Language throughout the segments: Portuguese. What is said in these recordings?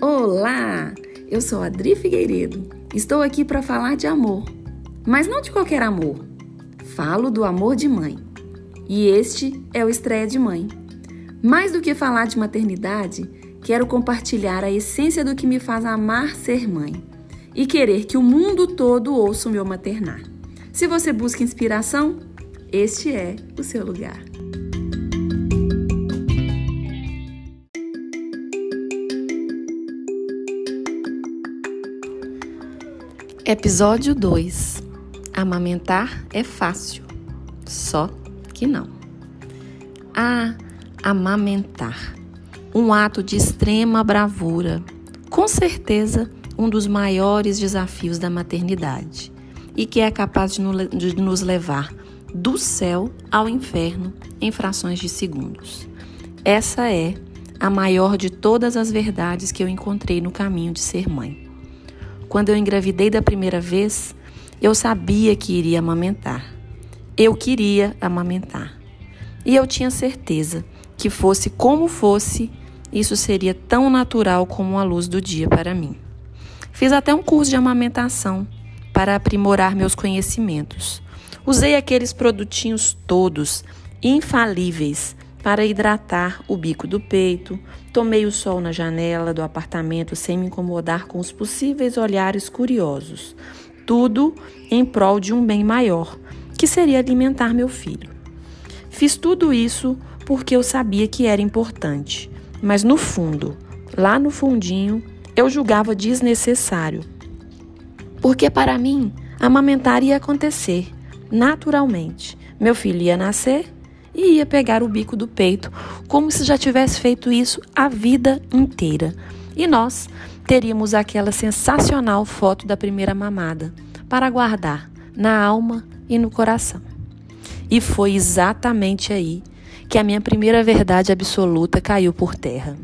Olá! Eu sou Adri Figueiredo. Estou aqui para falar de amor, mas não de qualquer amor. Falo do amor de mãe. E este é o Estreia de Mãe. Mais do que falar de maternidade, quero compartilhar a essência do que me faz amar ser mãe e querer que o mundo todo ouça o meu maternar. Se você busca inspiração, este é o seu lugar. Episódio 2 Amamentar é fácil, só que não. Ah, amamentar. Um ato de extrema bravura. Com certeza, um dos maiores desafios da maternidade e que é capaz de nos levar do céu ao inferno em frações de segundos. Essa é a maior de todas as verdades que eu encontrei no caminho de ser mãe. Quando eu engravidei da primeira vez, eu sabia que iria amamentar. Eu queria amamentar. E eu tinha certeza que fosse como fosse, isso seria tão natural como a luz do dia para mim. Fiz até um curso de amamentação para aprimorar meus conhecimentos. Usei aqueles produtinhos todos, infalíveis, para hidratar o bico do peito, tomei o sol na janela do apartamento sem me incomodar com os possíveis olhares curiosos. Tudo em prol de um bem maior, que seria alimentar meu filho. Fiz tudo isso porque eu sabia que era importante, mas no fundo, lá no fundinho, eu julgava desnecessário. Porque para mim, amamentar ia acontecer naturalmente. Meu filho ia nascer e ia pegar o bico do peito, como se já tivesse feito isso a vida inteira. E nós teríamos aquela sensacional foto da primeira mamada para guardar na alma e no coração. E foi exatamente aí que a minha primeira verdade absoluta caiu por terra.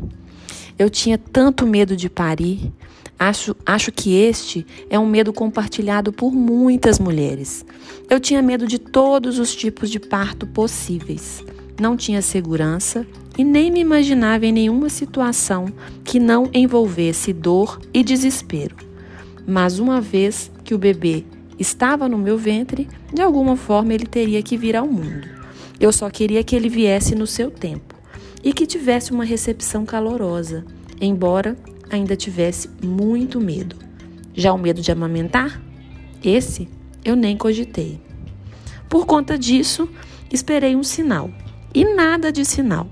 Eu tinha tanto medo de parir, Acho, acho que este é um medo compartilhado por muitas mulheres. Eu tinha medo de todos os tipos de parto possíveis. Não tinha segurança e nem me imaginava em nenhuma situação que não envolvesse dor e desespero. Mas uma vez que o bebê estava no meu ventre, de alguma forma ele teria que vir ao mundo. Eu só queria que ele viesse no seu tempo e que tivesse uma recepção calorosa, embora ainda tivesse muito medo. Já o medo de amamentar? Esse eu nem cogitei. Por conta disso, esperei um sinal. E nada de sinal.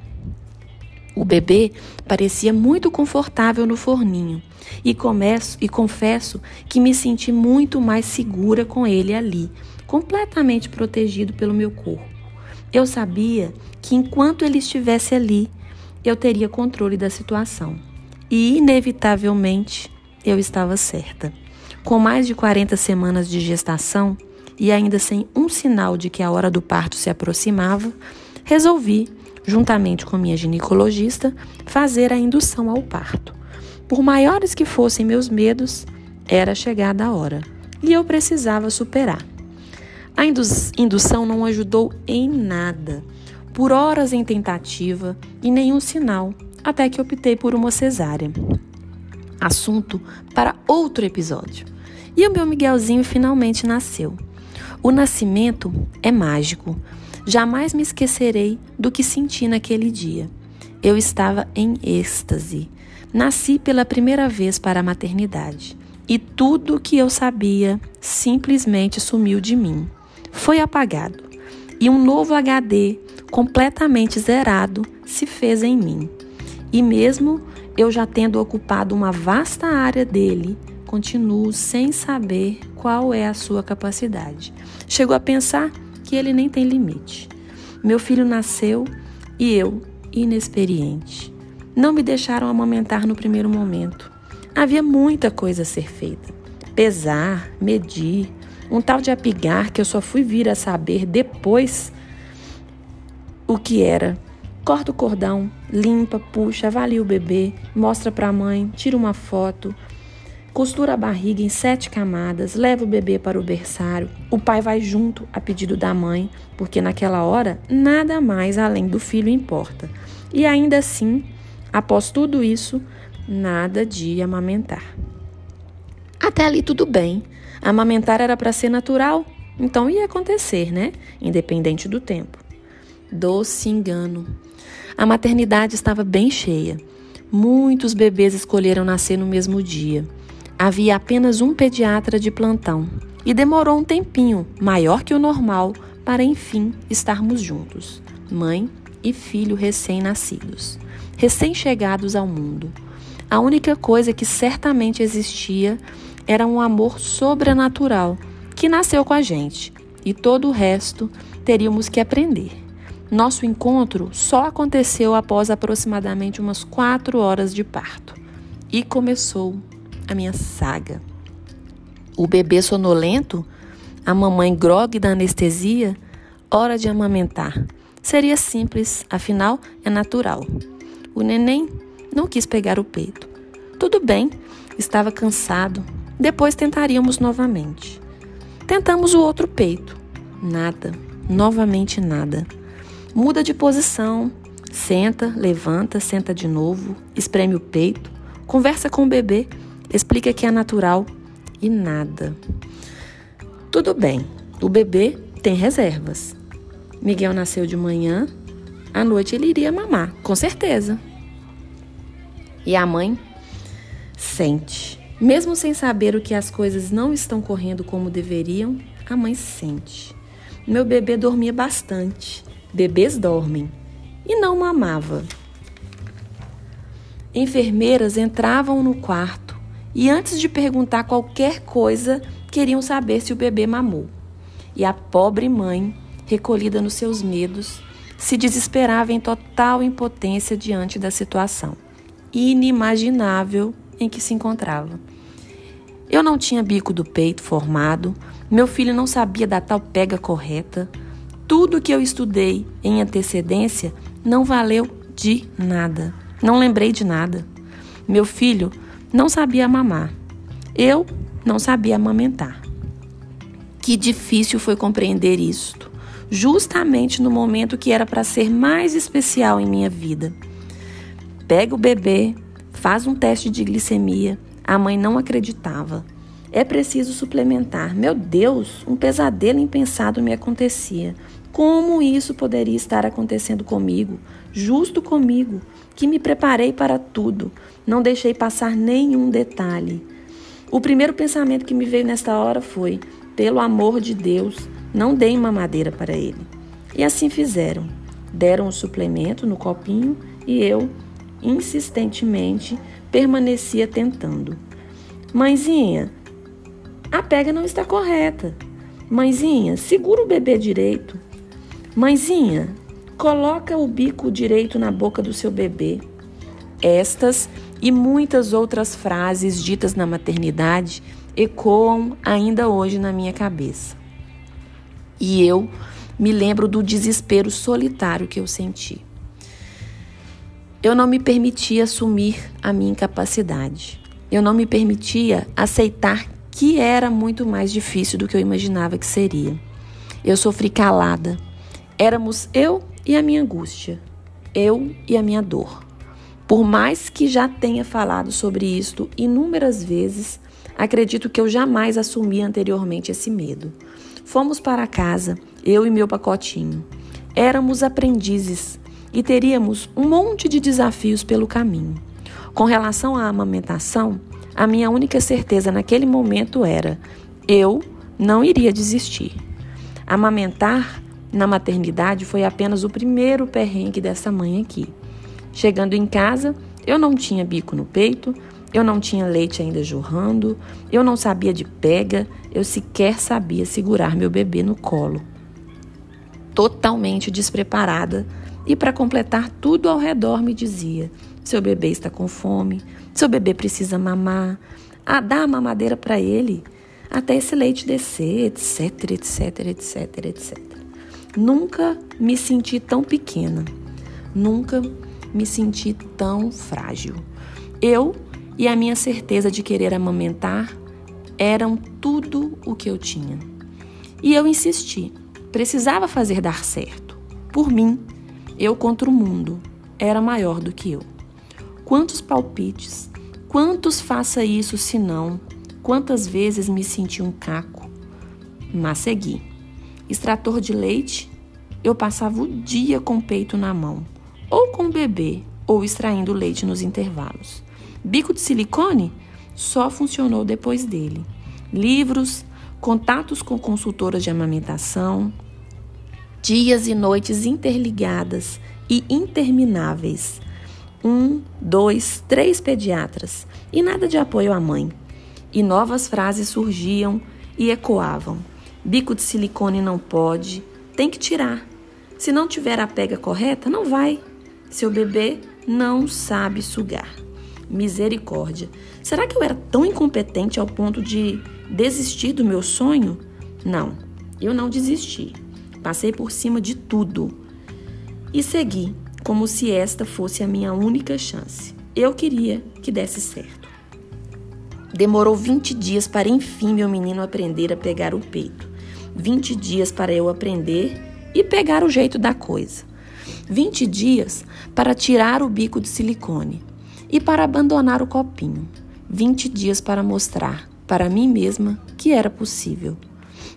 O bebê parecia muito confortável no forninho e começo e confesso que me senti muito mais segura com ele ali, completamente protegido pelo meu corpo. Eu sabia que enquanto ele estivesse ali, eu teria controle da situação. E, inevitavelmente, eu estava certa. Com mais de 40 semanas de gestação e ainda sem um sinal de que a hora do parto se aproximava, resolvi, juntamente com minha ginecologista, fazer a indução ao parto. Por maiores que fossem meus medos, era chegada a hora e eu precisava superar. A indução não ajudou em nada. Por horas em tentativa e nenhum sinal até que optei por uma cesárea. Assunto para outro episódio. E o meu Miguelzinho finalmente nasceu. O nascimento é mágico. Jamais me esquecerei do que senti naquele dia. Eu estava em êxtase. Nasci pela primeira vez para a maternidade e tudo o que eu sabia simplesmente sumiu de mim. Foi apagado e um novo HD completamente zerado se fez em mim. E mesmo eu já tendo ocupado uma vasta área dele, continuo sem saber qual é a sua capacidade. Chego a pensar que ele nem tem limite. Meu filho nasceu e eu, inexperiente. Não me deixaram amamentar no primeiro momento. Havia muita coisa a ser feita. Pesar, medir, um tal de apigar que eu só fui vir a saber depois o que era Corta o cordão, limpa, puxa, avalia o bebê, mostra para a mãe, tira uma foto, costura a barriga em sete camadas, leva o bebê para o berçário. O pai vai junto a pedido da mãe, porque naquela hora nada mais além do filho importa. E ainda assim, após tudo isso, nada de amamentar. Até ali tudo bem. Amamentar era para ser natural, então ia acontecer, né? Independente do tempo. Doce engano. A maternidade estava bem cheia. Muitos bebês escolheram nascer no mesmo dia. Havia apenas um pediatra de plantão e demorou um tempinho, maior que o normal, para enfim estarmos juntos, mãe e filho recém-nascidos, recém-chegados ao mundo. A única coisa que certamente existia era um amor sobrenatural que nasceu com a gente e todo o resto teríamos que aprender. Nosso encontro só aconteceu após aproximadamente umas quatro horas de parto e começou a minha saga. O bebê sonolento, a mamãe grogue da anestesia, hora de amamentar. Seria simples, afinal é natural. O neném não quis pegar o peito. Tudo bem, estava cansado. Depois tentaríamos novamente. Tentamos o outro peito. Nada, novamente nada. Muda de posição, senta, levanta, senta de novo, espreme o peito, conversa com o bebê, explica que é natural e nada. Tudo bem, o bebê tem reservas. Miguel nasceu de manhã, à noite ele iria mamar, com certeza. E a mãe sente. Mesmo sem saber o que as coisas não estão correndo como deveriam, a mãe sente. Meu bebê dormia bastante. Bebês dormem. E não mamava. Enfermeiras entravam no quarto e, antes de perguntar qualquer coisa, queriam saber se o bebê mamou. E a pobre mãe, recolhida nos seus medos, se desesperava em total impotência diante da situação inimaginável em que se encontrava. Eu não tinha bico do peito formado, meu filho não sabia da tal pega correta, tudo que eu estudei em antecedência não valeu de nada. Não lembrei de nada. Meu filho não sabia mamar. Eu não sabia amamentar. Que difícil foi compreender isto, justamente no momento que era para ser mais especial em minha vida. Pega o bebê, faz um teste de glicemia. A mãe não acreditava. É preciso suplementar. Meu Deus, um pesadelo impensado me acontecia. Como isso poderia estar acontecendo comigo, justo comigo, que me preparei para tudo, não deixei passar nenhum detalhe. O primeiro pensamento que me veio nesta hora foi: pelo amor de Deus, não deem mamadeira para ele. E assim fizeram. Deram o suplemento no copinho e eu, insistentemente, permanecia tentando. Mãezinha, a pega não está correta. Mãezinha, segura o bebê direito. Mãezinha, coloca o bico direito na boca do seu bebê. Estas e muitas outras frases ditas na maternidade ecoam ainda hoje na minha cabeça. E eu me lembro do desespero solitário que eu senti. Eu não me permitia assumir a minha incapacidade. Eu não me permitia aceitar que era muito mais difícil do que eu imaginava que seria. Eu sofri calada, Éramos eu e a minha angústia, eu e a minha dor. Por mais que já tenha falado sobre isto inúmeras vezes, acredito que eu jamais assumi anteriormente esse medo. Fomos para casa, eu e meu pacotinho. Éramos aprendizes e teríamos um monte de desafios pelo caminho. Com relação à amamentação, a minha única certeza naquele momento era: eu não iria desistir. Amamentar na maternidade foi apenas o primeiro perrengue dessa mãe aqui. Chegando em casa, eu não tinha bico no peito, eu não tinha leite ainda jorrando, eu não sabia de pega, eu sequer sabia segurar meu bebê no colo. Totalmente despreparada, e para completar tudo ao redor me dizia: seu bebê está com fome, seu bebê precisa mamar, ah, dá a mamadeira para ele, até esse leite descer, etc, etc, etc, etc. Nunca me senti tão pequena, nunca me senti tão frágil. Eu e a minha certeza de querer amamentar eram tudo o que eu tinha. E eu insisti, precisava fazer dar certo. Por mim, eu contra o mundo era maior do que eu. Quantos palpites, Quantos faça isso se não? Quantas vezes me senti um caco? Mas segui. Extrator de leite, eu passava o dia com o peito na mão, ou com o bebê, ou extraindo leite nos intervalos. Bico de silicone só funcionou depois dele. Livros, contatos com consultoras de amamentação, dias e noites interligadas e intermináveis um, dois, três pediatras e nada de apoio à mãe. E novas frases surgiam e ecoavam. Bico de silicone não pode, tem que tirar. Se não tiver a pega correta, não vai. Seu bebê não sabe sugar. Misericórdia. Será que eu era tão incompetente ao ponto de desistir do meu sonho? Não, eu não desisti. Passei por cima de tudo e segui como se esta fosse a minha única chance. Eu queria que desse certo. Demorou 20 dias para enfim meu menino aprender a pegar o peito. 20 dias para eu aprender e pegar o jeito da coisa. 20 dias para tirar o bico de silicone e para abandonar o copinho. 20 dias para mostrar para mim mesma que era possível.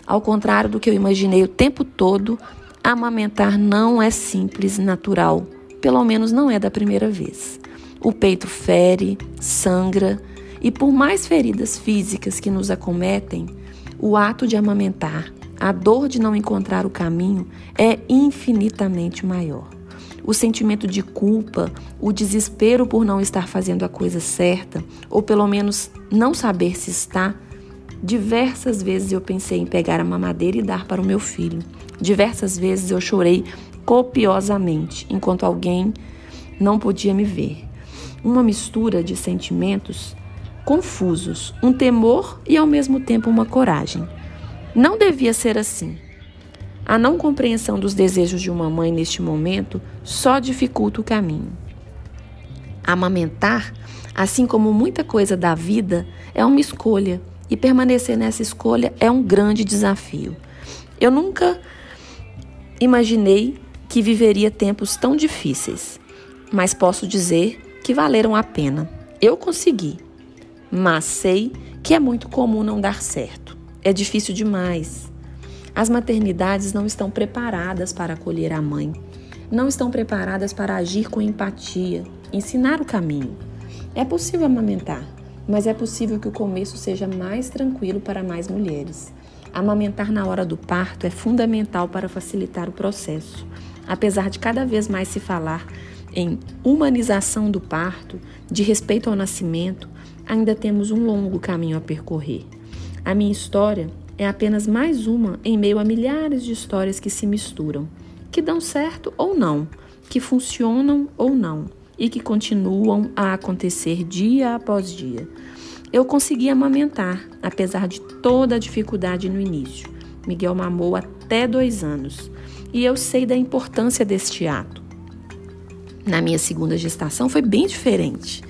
Ao contrário do que eu imaginei o tempo todo, amamentar não é simples, natural pelo menos não é da primeira vez. O peito fere, sangra, e por mais feridas físicas que nos acometem, o ato de amamentar, a dor de não encontrar o caminho é infinitamente maior. O sentimento de culpa, o desespero por não estar fazendo a coisa certa, ou pelo menos não saber se está, Diversas vezes eu pensei em pegar a mamadeira e dar para o meu filho. Diversas vezes eu chorei copiosamente, enquanto alguém não podia me ver. Uma mistura de sentimentos confusos, um temor e ao mesmo tempo uma coragem. Não devia ser assim. A não compreensão dos desejos de uma mãe neste momento só dificulta o caminho. Amamentar, assim como muita coisa da vida, é uma escolha e permanecer nessa escolha é um grande desafio. Eu nunca imaginei que viveria tempos tão difíceis, mas posso dizer que valeram a pena. Eu consegui, mas sei que é muito comum não dar certo. É difícil demais. As maternidades não estão preparadas para acolher a mãe, não estão preparadas para agir com empatia, ensinar o caminho. É possível amamentar, mas é possível que o começo seja mais tranquilo para mais mulheres. Amamentar na hora do parto é fundamental para facilitar o processo. Apesar de cada vez mais se falar em humanização do parto, de respeito ao nascimento, ainda temos um longo caminho a percorrer. A minha história é apenas mais uma em meio a milhares de histórias que se misturam, que dão certo ou não, que funcionam ou não e que continuam a acontecer dia após dia. Eu consegui amamentar, apesar de toda a dificuldade no início. Miguel mamou até dois anos e eu sei da importância deste ato. Na minha segunda gestação foi bem diferente.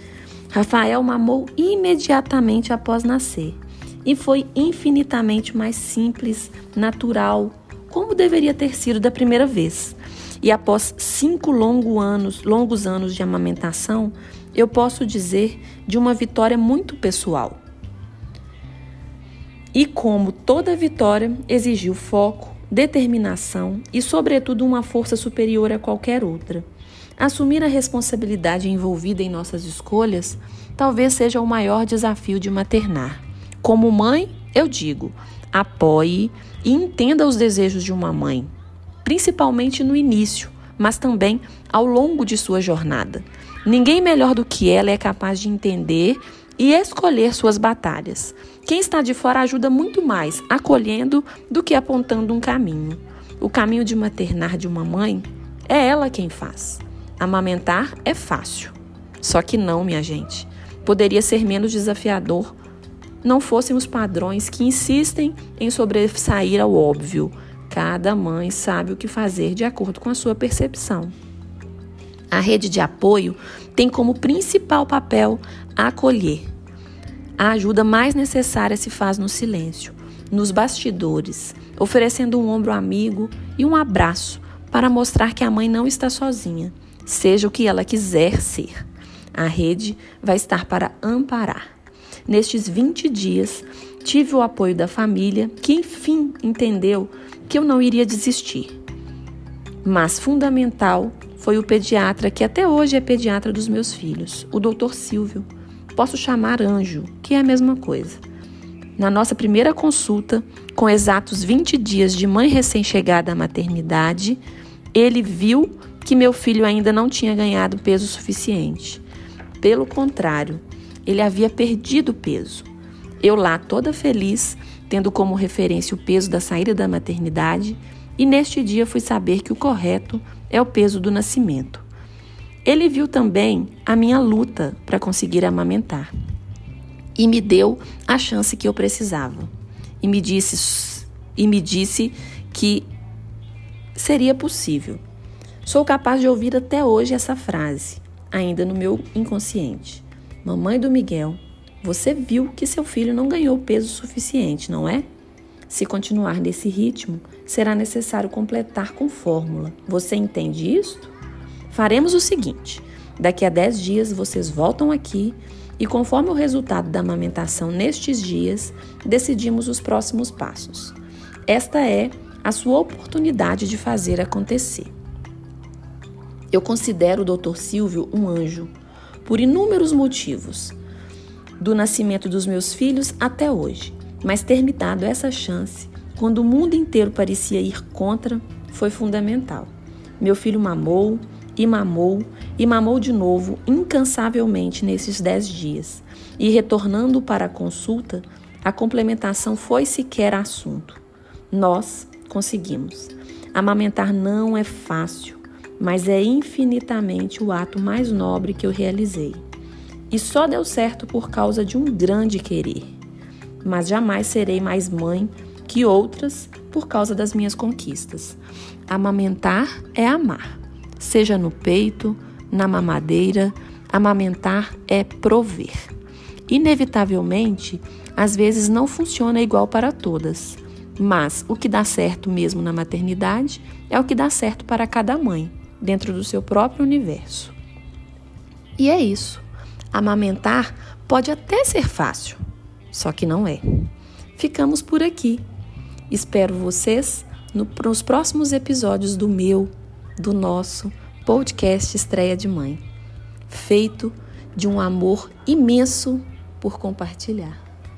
Rafael mamou imediatamente após nascer e foi infinitamente mais simples, natural, como deveria ter sido da primeira vez. E após cinco longos anos, longos anos de amamentação, eu posso dizer de uma vitória muito pessoal. E como toda vitória exigiu foco, determinação e, sobretudo, uma força superior a qualquer outra. Assumir a responsabilidade envolvida em nossas escolhas talvez seja o maior desafio de maternar. Como mãe, eu digo: apoie e entenda os desejos de uma mãe principalmente no início, mas também ao longo de sua jornada. Ninguém melhor do que ela é capaz de entender e escolher suas batalhas. Quem está de fora ajuda muito mais acolhendo do que apontando um caminho. O caminho de maternar de uma mãe é ela quem faz. Amamentar é fácil. Só que não, minha gente. Poderia ser menos desafiador não fossem os padrões que insistem em sobressair ao óbvio, Cada mãe sabe o que fazer de acordo com a sua percepção. A rede de apoio tem como principal papel acolher. A ajuda mais necessária se faz no silêncio, nos bastidores, oferecendo um ombro amigo e um abraço para mostrar que a mãe não está sozinha, seja o que ela quiser ser. A rede vai estar para amparar. Nestes 20 dias, tive o apoio da família, que enfim entendeu que eu não iria desistir. Mas fundamental foi o pediatra, que até hoje é pediatra dos meus filhos, o doutor Silvio. Posso chamar Anjo, que é a mesma coisa. Na nossa primeira consulta, com exatos 20 dias de mãe recém-chegada à maternidade, ele viu que meu filho ainda não tinha ganhado peso suficiente. Pelo contrário, ele havia perdido peso. Eu lá toda feliz, tendo como referência o peso da saída da maternidade, e neste dia fui saber que o correto é o peso do nascimento. Ele viu também a minha luta para conseguir amamentar e me deu a chance que eu precisava. E me disse e me disse que seria possível. Sou capaz de ouvir até hoje essa frase, ainda no meu inconsciente. Mamãe do Miguel, você viu que seu filho não ganhou peso suficiente, não é? Se continuar nesse ritmo, será necessário completar com fórmula. Você entende isto? Faremos o seguinte: daqui a 10 dias vocês voltam aqui e, conforme o resultado da amamentação nestes dias, decidimos os próximos passos. Esta é a sua oportunidade de fazer acontecer. Eu considero o Dr. Silvio um anjo, por inúmeros motivos, do nascimento dos meus filhos até hoje. Mas ter me dado essa chance, quando o mundo inteiro parecia ir contra, foi fundamental. Meu filho mamou, e mamou, e mamou de novo incansavelmente nesses dez dias. E retornando para a consulta, a complementação foi sequer assunto. Nós conseguimos. Amamentar não é fácil, mas é infinitamente o ato mais nobre que eu realizei. E só deu certo por causa de um grande querer. Mas jamais serei mais mãe que outras por causa das minhas conquistas. Amamentar é amar seja no peito, na mamadeira, amamentar é prover. Inevitavelmente, às vezes não funciona igual para todas, mas o que dá certo mesmo na maternidade é o que dá certo para cada mãe, dentro do seu próprio universo. E é isso. Amamentar pode até ser fácil, só que não é. Ficamos por aqui. Espero vocês no, nos próximos episódios do meu do nosso podcast Estreia de Mãe, feito de um amor imenso por compartilhar.